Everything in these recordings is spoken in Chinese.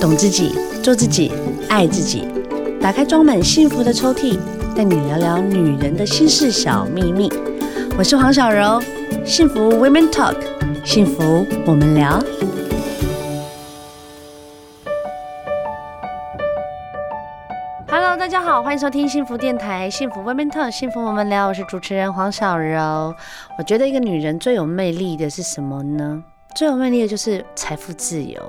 懂自己，做自己，爱自己。打开装满幸福的抽屉，带你聊聊女人的心事小秘密。我是黄小柔，幸福 Women Talk，幸福我们聊。Hello，大家好，欢迎收听幸福电台，幸福 Women Talk，幸福我们聊。我是主持人黄小柔。我觉得一个女人最有魅力的是什么呢？最有魅力的就是财富自由。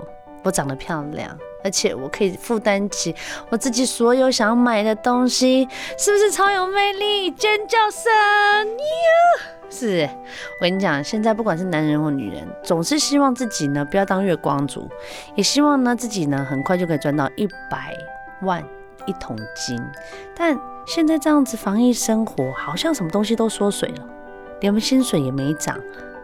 我长得漂亮，而且我可以负担起我自己所有想要买的东西，是不是超有魅力？尖叫声！是，我跟你讲，现在不管是男人或女人，总是希望自己呢不要当月光族，也希望呢自己呢很快就可以赚到一百万一桶金。但现在这样子防疫生活，好像什么东西都缩水了，连我们薪水也没涨。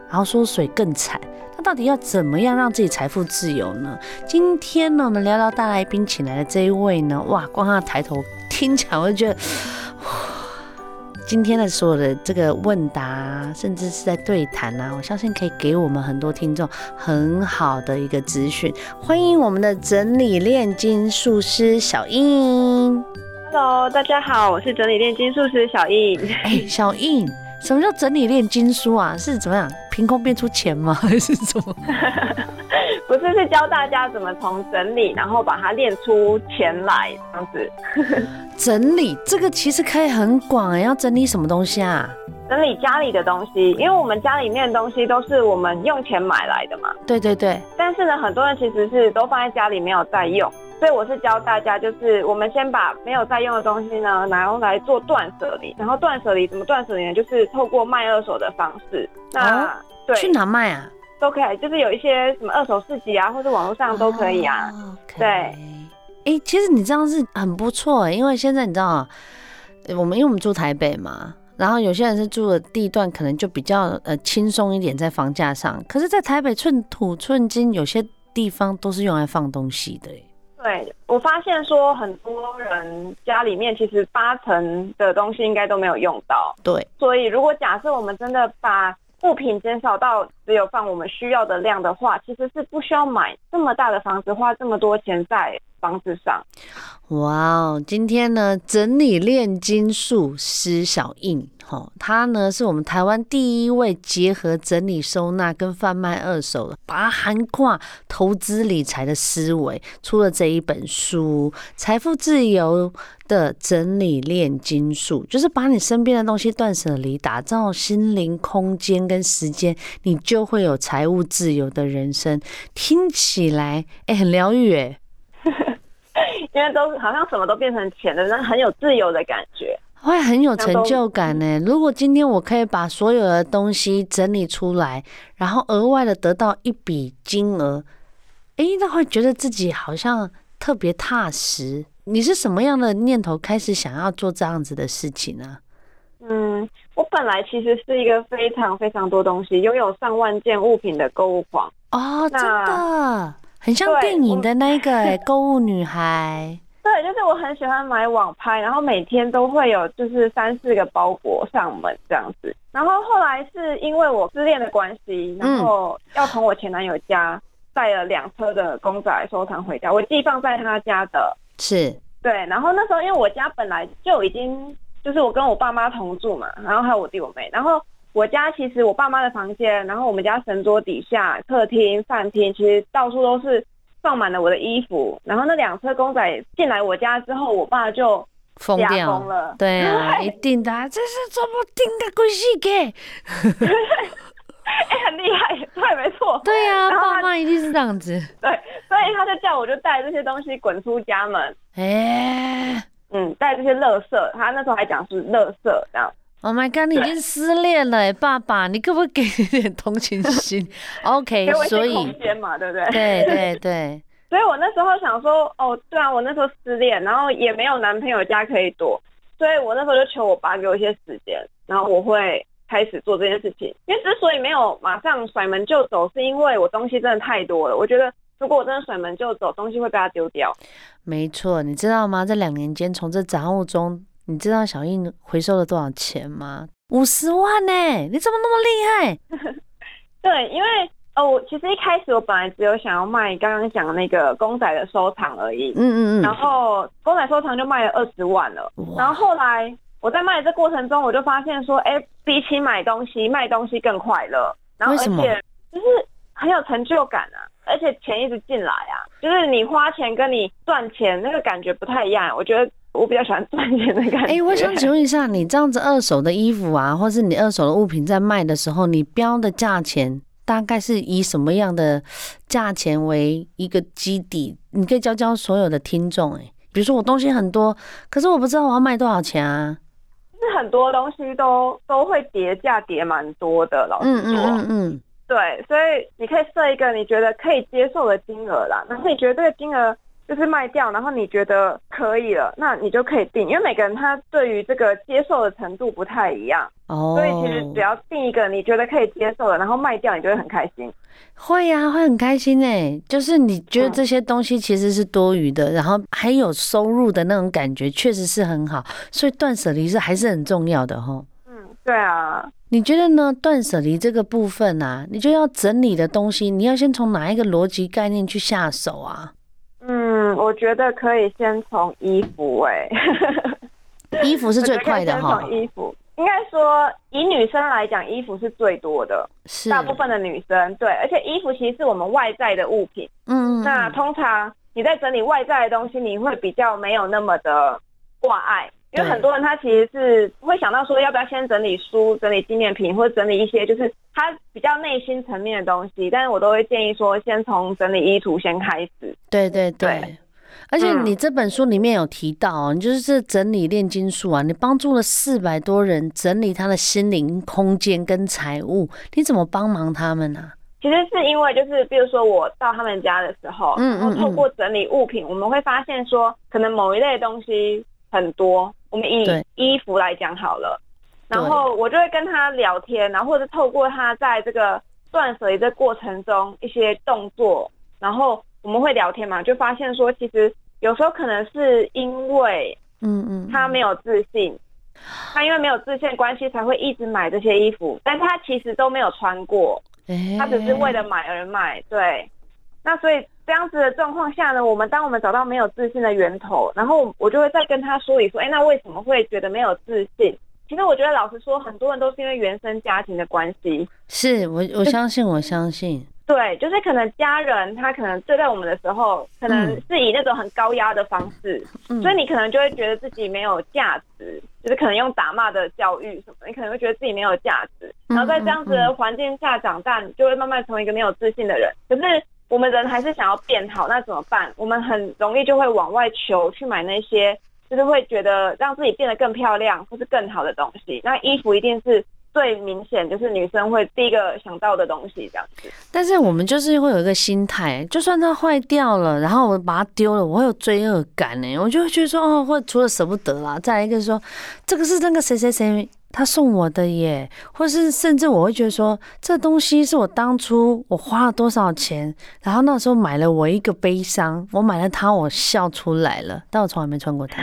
然后缩水更惨，那到底要怎么样让自己财富自由呢？今天呢，我们聊聊大来宾请来的这一位呢，哇，光他的抬头听起来我就觉得，哇，今天的所有的这个问答，甚至是在对谈啊，我相信可以给我们很多听众很好的一个资讯。欢迎我们的整理炼金术师小印。Hello，大家好，我是整理炼金术师小印。哎，小印。什么叫整理炼金书啊？是怎么样？凭空变出钱吗？还是什么？不是，是教大家怎么从整理，然后把它练出钱来，这样子。整理这个其实可以很广哎，要整理什么东西啊？整理家里的东西，因为我们家里面的东西都是我们用钱买来的嘛。对对对。但是呢，很多人其实是都放在家里没有在用。所以我是教大家，就是我们先把没有在用的东西呢，然后来做断舍离。然后断舍离怎么断舍离呢？就是透过卖二手的方式。那、哦、对，去哪卖啊？都可以，就是有一些什么二手市集啊，或者网络上都可以啊。哦 okay、对，哎、欸，其实你这样是很不错哎，因为现在你知道，我们因为我们住台北嘛，然后有些人是住的地段可能就比较呃轻松一点在房价上，可是，在台北寸土寸金，有些地方都是用来放东西的。对，我发现说很多人家里面其实八成的东西应该都没有用到。对，所以如果假设我们真的把物品减少到只有放我们需要的量的话，其实是不需要买这么大的房子，花这么多钱在房子上。哇哦，今天呢，整理炼金术师小印。哦，他呢是我们台湾第一位结合整理收纳跟贩卖二手的，把它涵盖投资理财的思维，出了这一本书《财富自由的整理炼金术》，就是把你身边的东西断舍离，打造心灵空间跟时间，你就会有财务自由的人生。听起来哎、很疗愈哎，因为都好像什么都变成钱了，那很有自由的感觉。会很有成就感呢。如果今天我可以把所有的东西整理出来，然后额外的得到一笔金额，哎，那会觉得自己好像特别踏实。你是什么样的念头开始想要做这样子的事情呢？嗯，我本来其实是一个非常非常多东西，拥有上万件物品的购物狂。哦，真的，很像电影的那个哎，购物女孩。对，就是我很喜欢买网拍，然后每天都会有就是三四个包裹上门这样子。然后后来是因为我失恋的关系，然后要从我前男友家带了两车的公仔收藏回家，我寄放在他家的。是。对，然后那时候因为我家本来就已经就是我跟我爸妈同住嘛，然后还有我弟我妹，然后我家其实我爸妈的房间，然后我们家神桌底下、客厅、饭厅，其实到处都是。放满了我的衣服，然后那两车公仔进来我家之后，我爸就疯掉了。对啊，一定的，这是怎么定的鬼戏给？哎、欸，很厉害，对，没错。对啊，爸妈一定是这样子。对，所以他就叫我就带这些东西滚出家门。哎、欸，嗯，带这些垃圾，他那时候还讲是垃圾这样。Oh my god，你已经失恋了，爸爸，你可不可以给一点同情心？OK，所以空间嘛，对不对？对对对。所以我那时候想说，哦，对啊，我那时候失恋，然后也没有男朋友家可以躲，所以我那时候就求我爸给我一些时间，然后我会开始做这件事情。因为之所以没有马上甩门就走，是因为我东西真的太多了。我觉得如果我真的甩门就走，东西会被他丢掉。没错，你知道吗？这两年间，从这杂物中。你知道小印回收了多少钱吗？五十万呢！你怎么那么厉害？对，因为哦，我其实一开始我本来只有想要卖刚刚讲的那个公仔的收藏而已，嗯嗯嗯，然后公仔收藏就卖了二十万了，然后后来我在卖的这过程中，我就发现说，哎，比起买东西，卖东西更快乐，然后而且就是很有成就感啊，而且钱一直进来啊，就是你花钱跟你赚钱那个感觉不太一样，我觉得我比较喜欢赚钱的感觉。哎，我想请问一下，你这样子二手的衣服啊，或是你二手的物品在卖的时候，你标的价钱？大概是以什么样的价钱为一个基底？你可以教教所有的听众哎，比如说我东西很多，可是我不知道我要卖多少钱啊。是很多东西都都会叠价，叠蛮多的，老实说。嗯嗯嗯嗯。对，所以你可以设一个你觉得可以接受的金额啦，然后你觉得这个金额。就是卖掉，然后你觉得可以了，那你就可以定，因为每个人他对于这个接受的程度不太一样，哦，所以其实只要定一个你觉得可以接受的，然后卖掉，你就会很开心。会呀、啊，会很开心哎，就是你觉得这些东西其实是多余的，嗯、然后还有收入的那种感觉，确实是很好，所以断舍离是还是很重要的哈。嗯，对啊，你觉得呢？断舍离这个部分啊，你就要整理的东西，你要先从哪一个逻辑概念去下手啊？嗯，我觉得可以先从衣服哎、欸，衣服是最快的哈。衣服应该说，以女生来讲，衣服是最多的，是大部分的女生对，而且衣服其实是我们外在的物品。嗯，那通常你在整理外在的东西，你会比较没有那么的挂碍。因为很多人他其实是会想到说，要不要先整理书、整理纪念品，或者整理一些就是他比较内心层面的东西。但是我都会建议说，先从整理衣橱先开始。对对对，对而且你这本书里面有提到，你就是整理炼金术啊，你帮助了四百多人整理他的心灵空间跟财务，你怎么帮忙他们呢、啊？其实是因为就是，比如说我到他们家的时候，嗯，然后透过整理物品，我们会发现说，可能某一类东西很多。我们以衣服来讲好了，然后我就会跟他聊天，然后或者透过他在这个断舍离的过程中一些动作，然后我们会聊天嘛，就发现说，其实有时候可能是因为，嗯嗯，他没有自信，他因为没有自信的关系才会一直买这些衣服，但是他其实都没有穿过，他只是为了买而买，对。那所以这样子的状况下呢，我们当我们找到没有自信的源头，然后我就会再跟他说理说，哎，那为什么会觉得没有自信？其实我觉得老实说，很多人都是因为原生家庭的关系。是我我相信我相信。对，就是可能家人他可能对待我们的时候，可能是以那种很高压的方式，嗯、所以你可能就会觉得自己没有价值，就是可能用打骂的教育什么，你可能会觉得自己没有价值，然后在这样子的环境下长大，你就会慢慢成为一个没有自信的人。可是。我们人还是想要变好，那怎么办？我们很容易就会往外求，去买那些就是会觉得让自己变得更漂亮或是更好的东西。那衣服一定是最明显，就是女生会第一个想到的东西，这样子。但是我们就是会有一个心态，就算它坏掉了，然后我把它丢了，我会有罪恶感呢。我就会觉得说，哦，或除了舍不得啦，再来一个说，这个是那个谁谁谁。他送我的耶，或是甚至我会觉得说，这东西是我当初我花了多少钱，然后那时候买了我一个悲伤，我买了它，我笑出来了，但我从来没穿过它，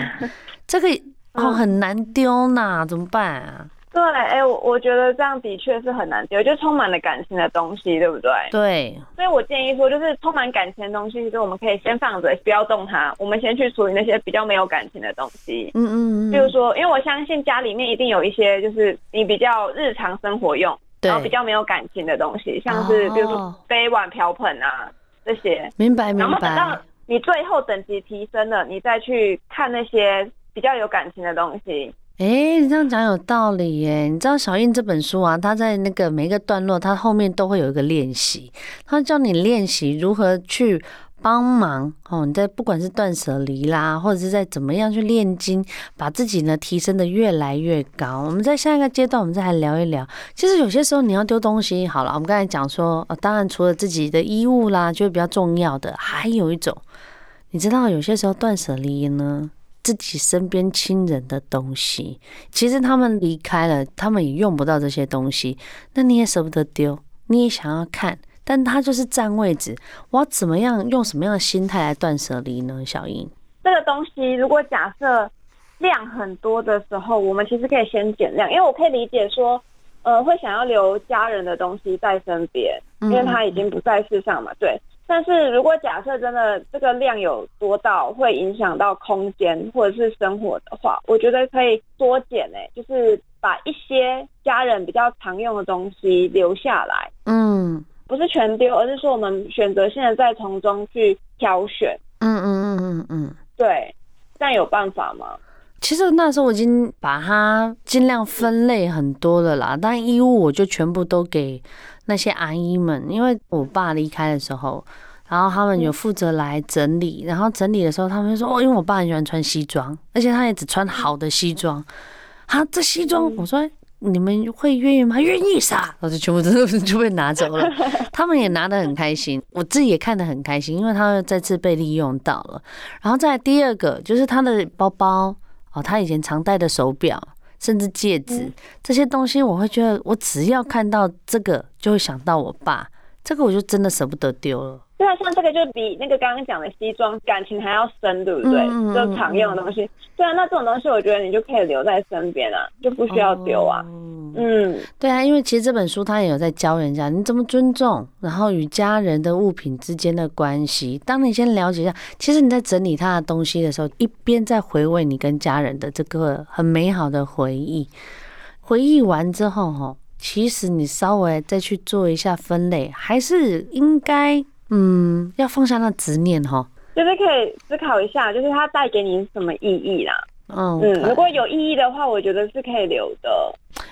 这个哦很难丢呐，怎么办啊？对，哎、欸，我我觉得这样的确是很难丢，就充满了感情的东西，对不对？对，所以我建议说，就是充满感情的东西，其实我们可以先放着，不要动它，我们先去处理那些比较没有感情的东西。嗯嗯嗯。比如说，因为我相信家里面一定有一些，就是你比较日常生活用，然后比较没有感情的东西，像是比如说杯碗瓢盆啊这些。明白明白。然后等到你最后等级提升了，你再去看那些比较有感情的东西。哎、你这样讲有道理耶！你知道小印这本书啊，它在那个每一个段落，它后面都会有一个练习，它教你练习如何去帮忙哦。你在不管是断舍离啦，或者是在怎么样去炼金，把自己呢提升得越来越高。我们在下一个阶段，我们再来聊一聊。其实有些时候你要丢东西，好了，我们刚才讲说，呃，当然除了自己的衣物啦，就是比较重要的，还有一种，你知道有些时候断舍离呢。自己身边亲人的东西，其实他们离开了，他们也用不到这些东西，那你也舍不得丢，你也想要看，但他就是占位置。我要怎么样用什么样的心态来断舍离呢？小英，这个东西如果假设量很多的时候，我们其实可以先减量，因为我可以理解说，呃，会想要留家人的东西在身边，因为他已经不在世上嘛。对。但是如果假设真的这个量有多到会影响到空间或者是生活的话，我觉得可以多减诶，就是把一些家人比较常用的东西留下来。嗯，不是全丢，而是说我们选择性的再从中去挑选。嗯嗯嗯嗯嗯，对。但有办法吗？其实那时候我已经把它尽量分类很多了啦，但衣物我就全部都给那些阿姨们，因为我爸离开的时候，然后他们有负责来整理，然后整理的时候他们就说哦，因为我爸很喜欢穿西装，而且他也只穿好的西装，啊，这西装，我说你们会愿意吗？愿意啥？然后就全部都 就被拿走了，他们也拿得很开心，我自己也看得很开心，因为他再次被利用到了。然后再第二个就是他的包包哦，他以前常戴的手表。甚至戒指这些东西，我会觉得我只要看到这个，就会想到我爸，这个我就真的舍不得丢了。对啊，像这个就比那个刚刚讲的西装感情还要深，对不对？嗯、就常用的东西。对啊，那这种东西我觉得你就可以留在身边啊，就不需要丢啊。哦、嗯，对啊，因为其实这本书它也有在教人家你怎么尊重，然后与家人的物品之间的关系。当你先了解一下，其实你在整理他的东西的时候，一边在回味你跟家人的这个很美好的回忆。回忆完之后，哈，其实你稍微再去做一下分类，还是应该。嗯，要放下那执念哈，就是可以思考一下，就是它带给你什么意义啦。嗯嗯，如果有意义的话，我觉得是可以留的。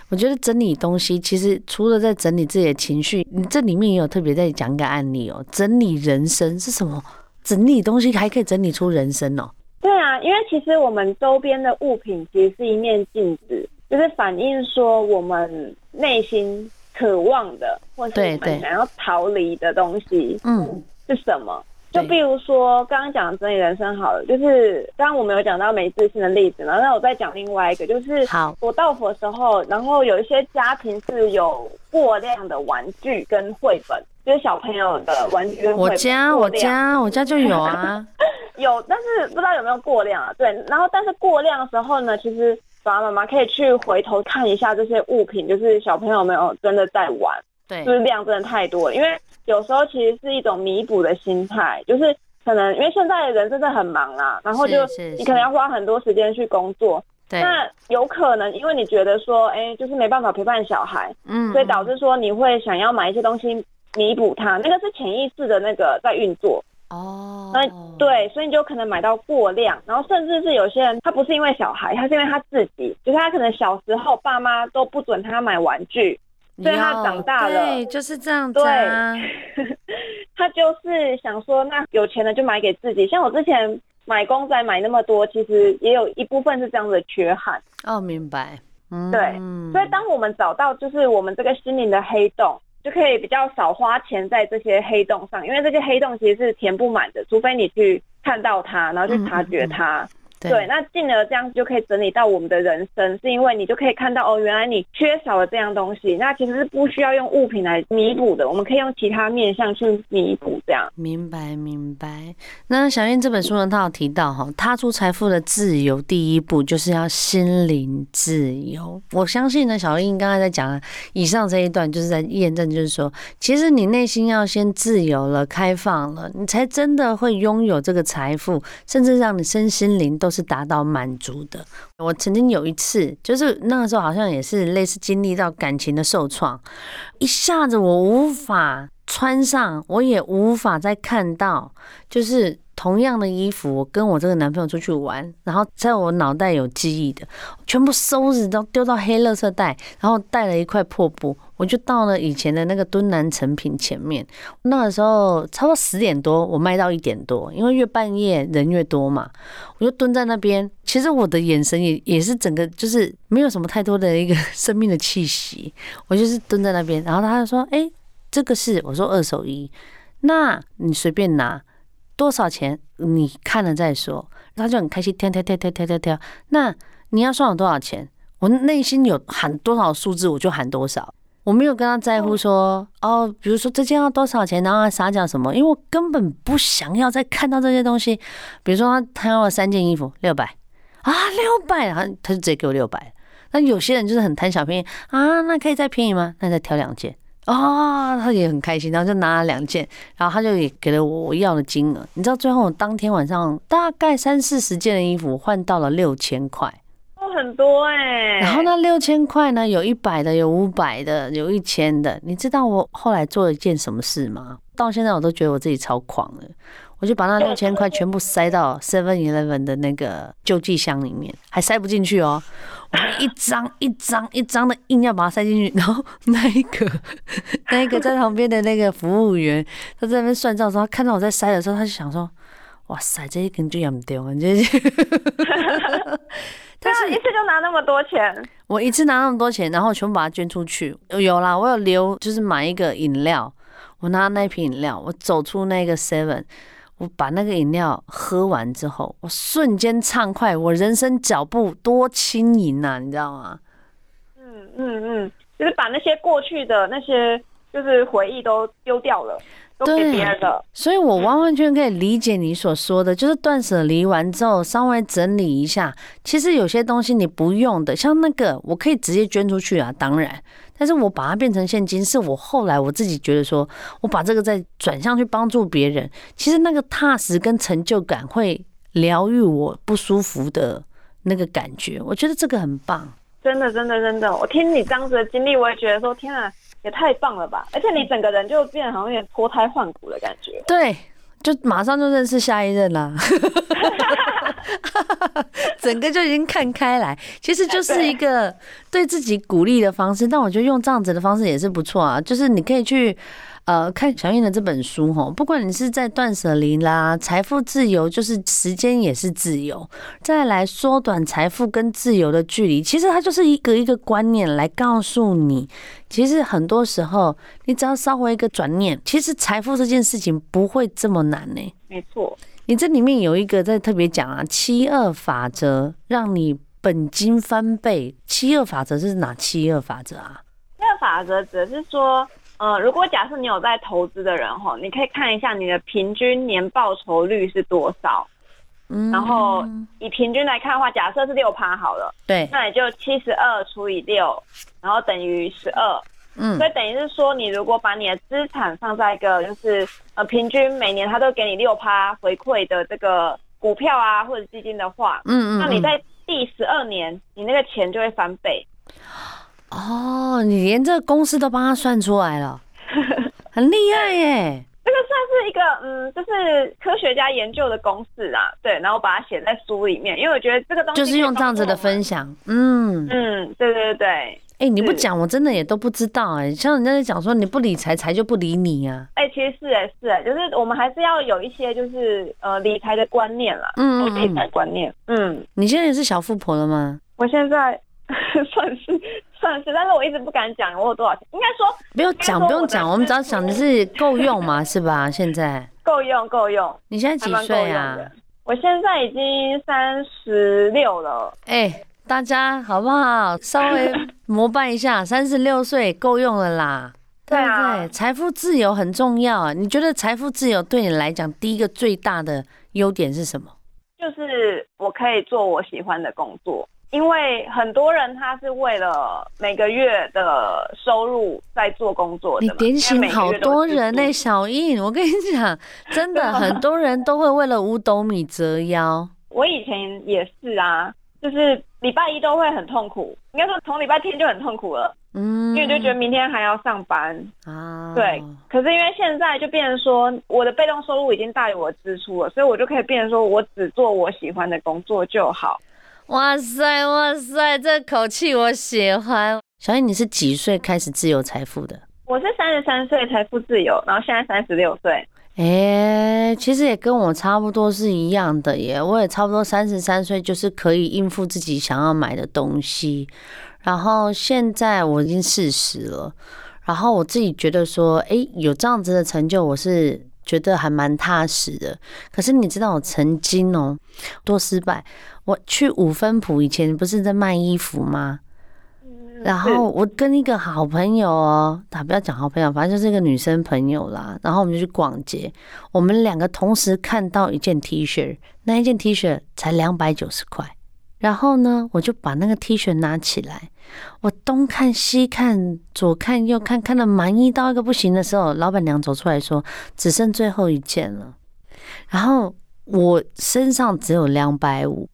我觉得整理东西，其实除了在整理自己的情绪，你这里面也有特别在讲一个案例哦。整理人生是什么？整理东西还可以整理出人生哦。对啊，因为其实我们周边的物品其实是一面镜子，就是反映说我们内心。渴望的，或是我们想要逃离的东西，嗯，是什么？就比如说刚刚讲的整理人生好了，就是刚刚我们有讲到没自信的例子嘛，那我再讲另外一个，就是好，我到佛的时候，然后有一些家庭是有过量的玩具跟绘本，就是小朋友的玩具跟绘本。我家我家我家就有啊，有，但是不知道有没有过量啊？对，然后但是过量的时候呢，其实。爸爸妈妈可以去回头看一下这些物品，就是小朋友有没有真的在玩，对，就是量真的太多了。因为有时候其实是一种弥补的心态，就是可能因为现在的人真的很忙啊，然后就你可能要花很多时间去工作，对，那有可能因为你觉得说，哎、欸，就是没办法陪伴小孩，嗯，所以导致说你会想要买一些东西弥补他，那个是潜意识的那个在运作。哦，那对，所以你就可能买到过量，然后甚至是有些人他不是因为小孩，他是因为他自己，就是他可能小时候爸妈都不准他买玩具，所以他长大了，对，就是这样子啊。对，他就是想说，那有钱的就买给自己。像我之前买公仔买那么多，其实也有一部分是这样的缺憾。哦，明白。嗯，对，所以当我们找到就是我们这个心灵的黑洞。就可以比较少花钱在这些黑洞上，因为这些黑洞其实是填不满的，除非你去看到它，然后去察觉它。对，对，那进而这样子就可以整理到我们的人生，是因为你就可以看到哦，原来你缺少了这样东西，那其实是不需要用物品来弥补的，我们可以用其他面向去弥补，这样。明白，明白。那小燕这本书呢，他有提到哈，踏出财富的自由，第一步就是要心灵自由。我相信呢，小燕刚才在讲的以上这一段，就是在验证，就是说，其实你内心要先自由了、开放了，你才真的会拥有这个财富，甚至让你身心灵都。是达到满足的。我曾经有一次，就是那个时候好像也是类似经历到感情的受创，一下子我无法穿上，我也无法再看到，就是。同样的衣服，我跟我这个男朋友出去玩，然后在我脑袋有记忆的，全部收拾到丢到黑垃圾袋，然后带了一块破布，我就到了以前的那个敦南成品前面。那个时候差不多十点多，我卖到一点多，因为越半夜人越多嘛，我就蹲在那边。其实我的眼神也也是整个就是没有什么太多的一个生命的气息，我就是蹲在那边。然后他就说：“哎，这个是我说二手衣，那你随便拿。”多少钱？你看了再说。他就很开心，挑挑挑挑挑挑挑。那你要算我多少钱？我内心有喊多少数字，我就喊多少。我没有跟他在乎说哦，比如说这件要多少钱，然后他撒娇什么，因为我根本不想要再看到这些东西。比如说他他要了三件衣服，六百啊，六百，然后他就直接给我六百。那有些人就是很贪小便宜啊，那可以再便宜吗？那再挑两件，啊、哦，他也很开心，然后就拿了两件，然后他就也给了我我要的金额。你知道最后我当天晚上大概三四十件的衣服换到了六千块，哦，很多哎、欸。然后那六千块呢，有一百的，有五百的，有一千的。你知道我后来做了一件什么事吗？到现在我都觉得我自己超狂了。我就把那六千块全部塞到 Seven Eleven 的那个救济箱里面，还塞不进去哦。我一张 一张一张的硬要把它塞进去，然后那一个 那一个在旁边的那个服务员，他在那边算账的时候，他看到我在塞的时候，他就想说：“哇塞，这一根就养不掉你！”这是，但是一次就拿那么多钱，我一次拿那么多钱，然后全部把它捐出去。有啦，我有留，就是买一个饮料，我拿那瓶饮料，我走出那个 Seven。把那个饮料喝完之后，我瞬间畅快，我人生脚步多轻盈呐，你知道吗？嗯嗯嗯，就是把那些过去的那些就是回忆都丢掉了，都给别人了。所以我完完全可以理解你所说的，就是断舍离完之后稍微整理一下，其实有些东西你不用的，像那个我可以直接捐出去啊，当然。但是我把它变成现金，是我后来我自己觉得说，我把这个再转向去帮助别人，其实那个踏实跟成就感会疗愈我不舒服的那个感觉，我觉得这个很棒。真的，真的，真的，我听你这样子的经历，我也觉得说，天啊，也太棒了吧！而且你整个人就变得好像有点脱胎换骨的感觉。对，就马上就认识下一任啦。整个就已经看开来，其实就是一个对自己鼓励的方式。但我觉得用这样子的方式也是不错啊，就是你可以去呃看小燕的这本书哈，不管你是在断舍离啦、财富自由，就是时间也是自由，再来缩短财富跟自由的距离，其实它就是一个一个观念来告诉你，其实很多时候你只要稍微一个转念，其实财富这件事情不会这么难呢、欸。没错。你这里面有一个在特别讲啊，七二法则让你本金翻倍。七二法则是哪七二法则啊？七二法则只是说，呃，如果假设你有在投资的人哈，你可以看一下你的平均年报酬率是多少。嗯，然后以平均来看的话，假设是六趴好了，对，那也就七十二除以六，然后等于十二。嗯，所以等于是说，你如果把你的资产放在一个就是呃平均每年它都给你六趴回馈的这个股票啊或者基金的话，嗯嗯，那你在第十二年你那个钱就会翻倍。哦，你连这个公式都帮他算出来了，很厉害耶！这个算是一个嗯，就是科学家研究的公式啊，对，然后把它写在书里面，因为我觉得这个东西就是用这样子的分享，嗯嗯，对对对。哎、欸，你不讲，我真的也都不知道哎、欸。像人家在讲说，你不理财，财就不理你啊。哎、欸，其实是哎、欸，是哎、欸，就是我们还是要有一些就是呃理财的观念啦。嗯，理财观念。嗯，你现在也是小富婆了吗？我现在 算是算是，但是我一直不敢讲我有多少钱。应该说不用讲，不用讲，我们只要想的是够用嘛，是吧？现在够用，够用。你现在几岁啊？我现在已经三十六了。哎、欸。大家好不好？稍微膜拜一下，三十六岁够用了啦，对不对？财富自由很重要啊！你觉得财富自由对你来讲，第一个最大的优点是什么？就是我可以做我喜欢的工作，因为很多人他是为了每个月的收入在做工作的。你点醒好多人呢、欸，小印，我跟你讲，真的很多人都会为了五斗米折腰。我以前也是啊。就是礼拜一都会很痛苦，应该说从礼拜天就很痛苦了，嗯，因为就觉得明天还要上班啊，对。可是因为现在就变成说，我的被动收入已经大于我的支出了，所以我就可以变成说我只做我喜欢的工作就好。哇塞哇塞，这口气我喜欢。小英，你是几岁开始自由财富的？我是三十三岁财富自由，然后现在三十六岁。哎、欸，其实也跟我差不多是一样的耶，我也差不多三十三岁，就是可以应付自己想要买的东西。然后现在我已经四十了，然后我自己觉得说，哎、欸，有这样子的成就，我是觉得还蛮踏实的。可是你知道我曾经哦、喔，多失败。我去五分埔以前不是在卖衣服吗？然后我跟一个好朋友哦，他不要讲好朋友，反正就是一个女生朋友啦。然后我们就去逛街，我们两个同时看到一件 T 恤，那一件 T 恤才两百九十块，然后呢，我就把那个 T 恤拿起来，我东看西看，左看右看，看到满意到一个不行的时候，老板娘走出来说：“只剩最后一件了。”然后我身上只有两百五，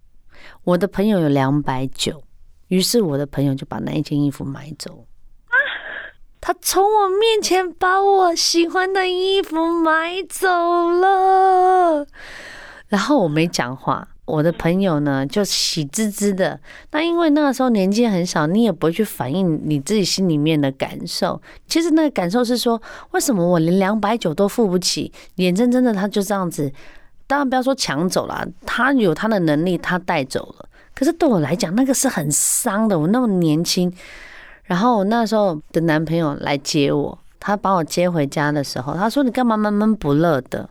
我的朋友有两百九，于是我的朋友就把那一件衣服买走。他从我面前把我喜欢的衣服买走了，然后我没讲话。我的朋友呢，就喜滋滋的。那因为那个时候年纪很小，你也不会去反映你自己心里面的感受。其实那个感受是说，为什么我连两百九都付不起？眼睁睁的他就这样子，当然不要说抢走了，他有他的能力，他带走了。可是对我来讲，那个是很伤的。我那么年轻，然后我那时候的男朋友来接我，他把我接回家的时候，他说：“你干嘛闷闷不乐的？”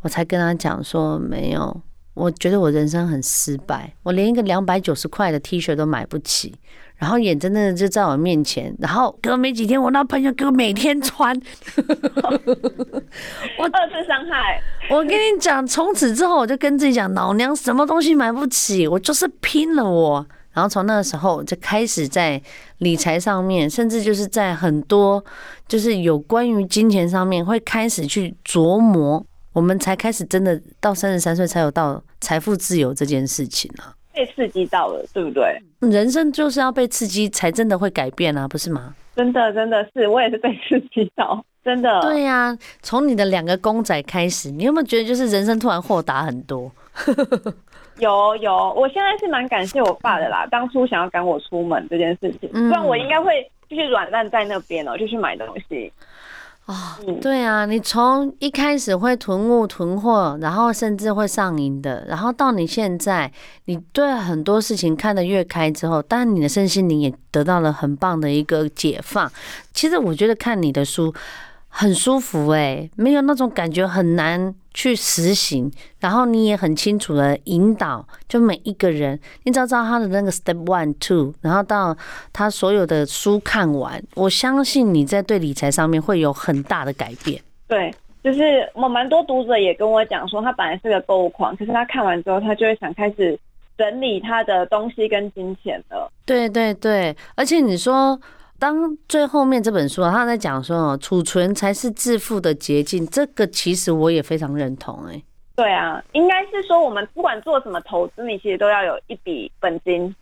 我才跟他讲说：“没有。”我觉得我人生很失败，我连一个两百九十块的 T 恤都买不起，然后眼睁睁的就在我面前，然后隔没几天，我那朋友给我每天穿，我二次伤害。我跟你讲，从此之后我就跟自己讲，老娘什么东西买不起，我就是拼了我。然后从那个时候就开始在理财上面，甚至就是在很多就是有关于金钱上面，会开始去琢磨。我们才开始真的到三十三岁才有到财富自由这件事情啊，被刺激到了，对不对？人生就是要被刺激，才真的会改变啊，不是吗？真的，真的是，我也是被刺激到，真的。对呀、啊，从你的两个公仔开始，你有没有觉得就是人生突然豁达很多？有有，我现在是蛮感谢我爸的啦，当初想要赶我出门这件事情，不然我应该会继续软烂在那边哦、喔，就去买东西。啊，对啊，你从一开始会囤物囤货，然后甚至会上瘾的，然后到你现在，你对很多事情看得越开之后，当然你的身心灵也得到了很棒的一个解放。其实我觉得看你的书。很舒服哎、欸，没有那种感觉，很难去实行。然后你也很清楚的引导，就每一个人，你只要知道他的那个 step one two，然后到他所有的书看完，我相信你在对理财上面会有很大的改变。对，就是我蛮多读者也跟我讲说，他本来是个购物狂，可是他看完之后，他就会想开始整理他的东西跟金钱了。对对对，而且你说。当最后面这本书他在讲说，储存才是致富的捷径，这个其实我也非常认同。哎，对啊，应该是说我们不管做什么投资，你其实都要有一笔本金。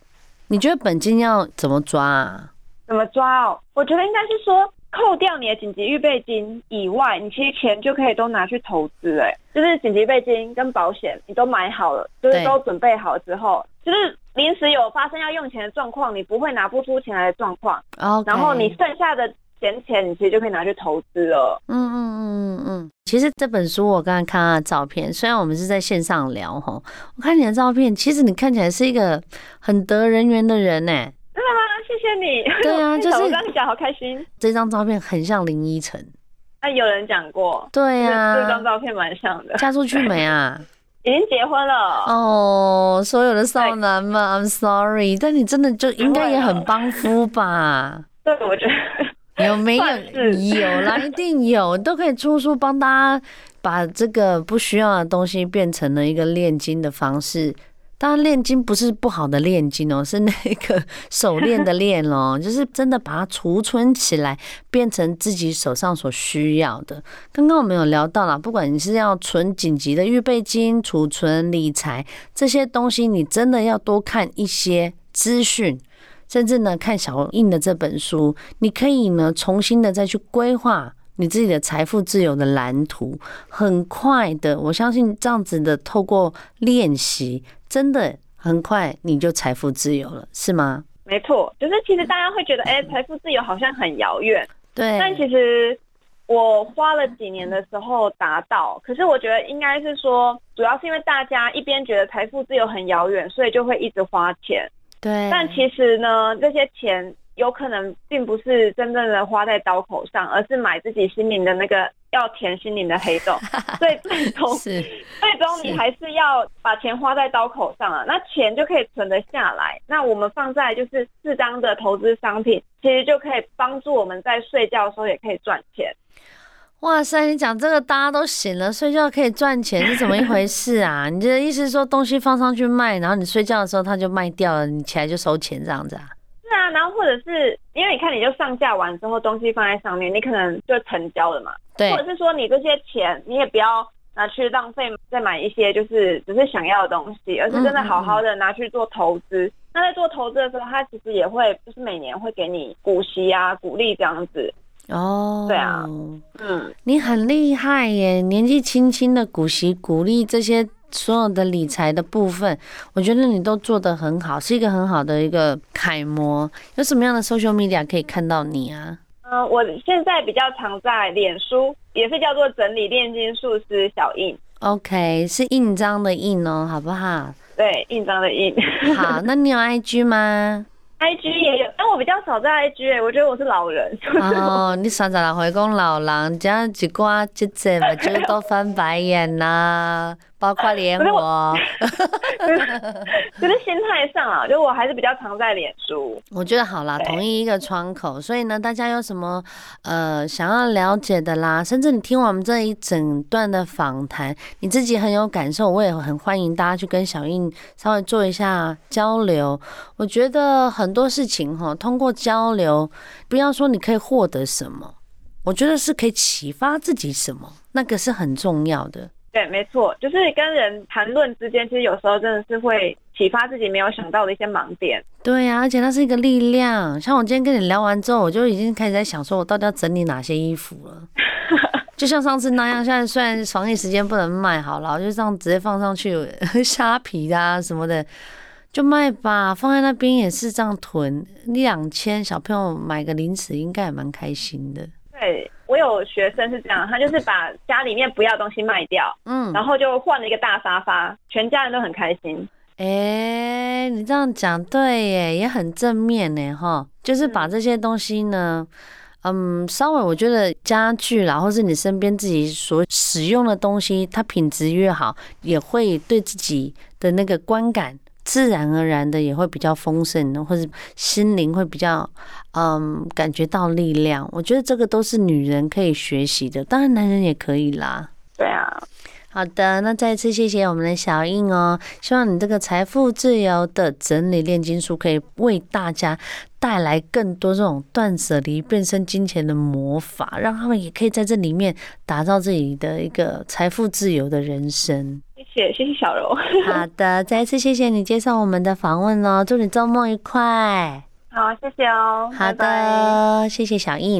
你觉得本金要怎么抓啊？怎么抓哦？我觉得应该是说，扣掉你的紧急预备金以外，你其实钱就可以都拿去投资。哎，就是紧急备金跟保险你都买好了，就是都准备好之后，就是。临时有发生要用钱的状况，你不会拿不出钱来的状况.然后你剩下的闲钱，你其实就可以拿去投资了。嗯嗯嗯嗯嗯。其实这本书我刚刚看他的照片，虽然我们是在线上聊哈，我看你的照片，其实你看起来是一个很得人缘的人呢。真的吗？谢谢你。对啊，就是我刚刚讲好开心。这张照片很像林依晨。那有人讲过。对啊，这张照片蛮像的。嫁出去没啊？已经结婚了哦，所有的少男们，I'm sorry，但你真的就应该也很帮夫吧？对，我觉得有没有？有啦，一定有，都可以出书帮大家把这个不需要的东西变成了一个炼金的方式。当然，炼金不是不好的炼金哦，是那个手链的链哦，就是真的把它储存起来，变成自己手上所需要的。刚刚我们有聊到了，不管你是要存紧急的预备金、储存、理财这些东西，你真的要多看一些资讯，甚至呢看小印的这本书，你可以呢重新的再去规划。你自己的财富自由的蓝图，很快的，我相信这样子的透过练习，真的很快你就财富自由了，是吗？没错，就是其实大家会觉得，哎、欸，财富自由好像很遥远，对。但其实我花了几年的时候达到，可是我觉得应该是说，主要是因为大家一边觉得财富自由很遥远，所以就会一直花钱，对。但其实呢，这些钱。有可能并不是真正的花在刀口上，而是买自己心灵的那个要填心灵的黑洞。所以最终，最终你还是要把钱花在刀口上啊。那钱就可以存得下来。那我们放在就是适当的投资商品，其实就可以帮助我们在睡觉的时候也可以赚钱。哇塞，你讲这个大家都醒了，睡觉可以赚钱是怎么一回事啊？你的意思是说东西放上去卖，然后你睡觉的时候它就卖掉了，你起来就收钱这样子啊？是啊，然后或者是因为你看你就上架完之后东西放在上面，你可能就成交了嘛。对。或者是说你这些钱你也不要拿去浪费，再买一些就是只是想要的东西，而是真的好好的拿去做投资。嗯嗯。那在做投资的时候，他其实也会就是每年会给你股息啊、股利这样子。哦，对啊，嗯，你很厉害耶，年纪轻轻的股息、股利这些所有的理财的部分，我觉得你都做得很好，是一个很好的一个楷模。有什么样的 social media 可以看到你啊？嗯，我现在比较常在脸书，也是叫做整理炼金术师小印。OK，是印章的印哦，好不好？对，印章的印。好，那你有 IG 吗？I G 也有，但我比较少在 I G 诶，我觉得我是老人。哦，你三十六岁讲老人，这样一挂节节嘛，就是都翻白眼呐。包括连我，就是心态上啊，就我还是比较常在脸书。我觉得好啦，同一一个窗口。所以呢，大家有什么呃想要了解的啦，甚至你听我们这一整段的访谈，你自己很有感受，我也很欢迎大家去跟小印稍微做一下交流。我觉得很多事情哈，通过交流，不要说你可以获得什么，我觉得是可以启发自己什么，那个是很重要的。对，没错，就是跟人谈论之间，其实有时候真的是会启发自己没有想到的一些盲点。对呀、啊，而且它是一个力量。像我今天跟你聊完之后，我就已经开始在想，说我到底要整理哪些衣服了。就像上次那样，现在虽然防疫时间不能卖好了，我就这样直接放上去，虾皮啊什么的就卖吧，放在那边也是这样囤一两千，小朋友买个零食应该也蛮开心的。对。我有学生是这样，他就是把家里面不要的东西卖掉，嗯，然后就换了一个大沙发，全家人都很开心。哎、欸，你这样讲对耶，也很正面呢，哈。就是把这些东西呢，嗯，嗯，稍微我觉得家具啦，或是你身边自己所使用的东西，它品质越好，也会对自己的那个观感。自然而然的也会比较丰盛，或者心灵会比较嗯感觉到力量。我觉得这个都是女人可以学习的，当然男人也可以啦。对啊，好的，那再次谢谢我们的小印哦。希望你这个财富自由的整理炼金术可以为大家带来更多这种断舍离变身金钱的魔法，让他们也可以在这里面打造自己的一个财富自由的人生。谢谢，谢谢小柔。好的，再一次谢谢你接受我们的访问哦，祝你周末愉快。好，谢谢哦。好的，拜拜。谢谢小印。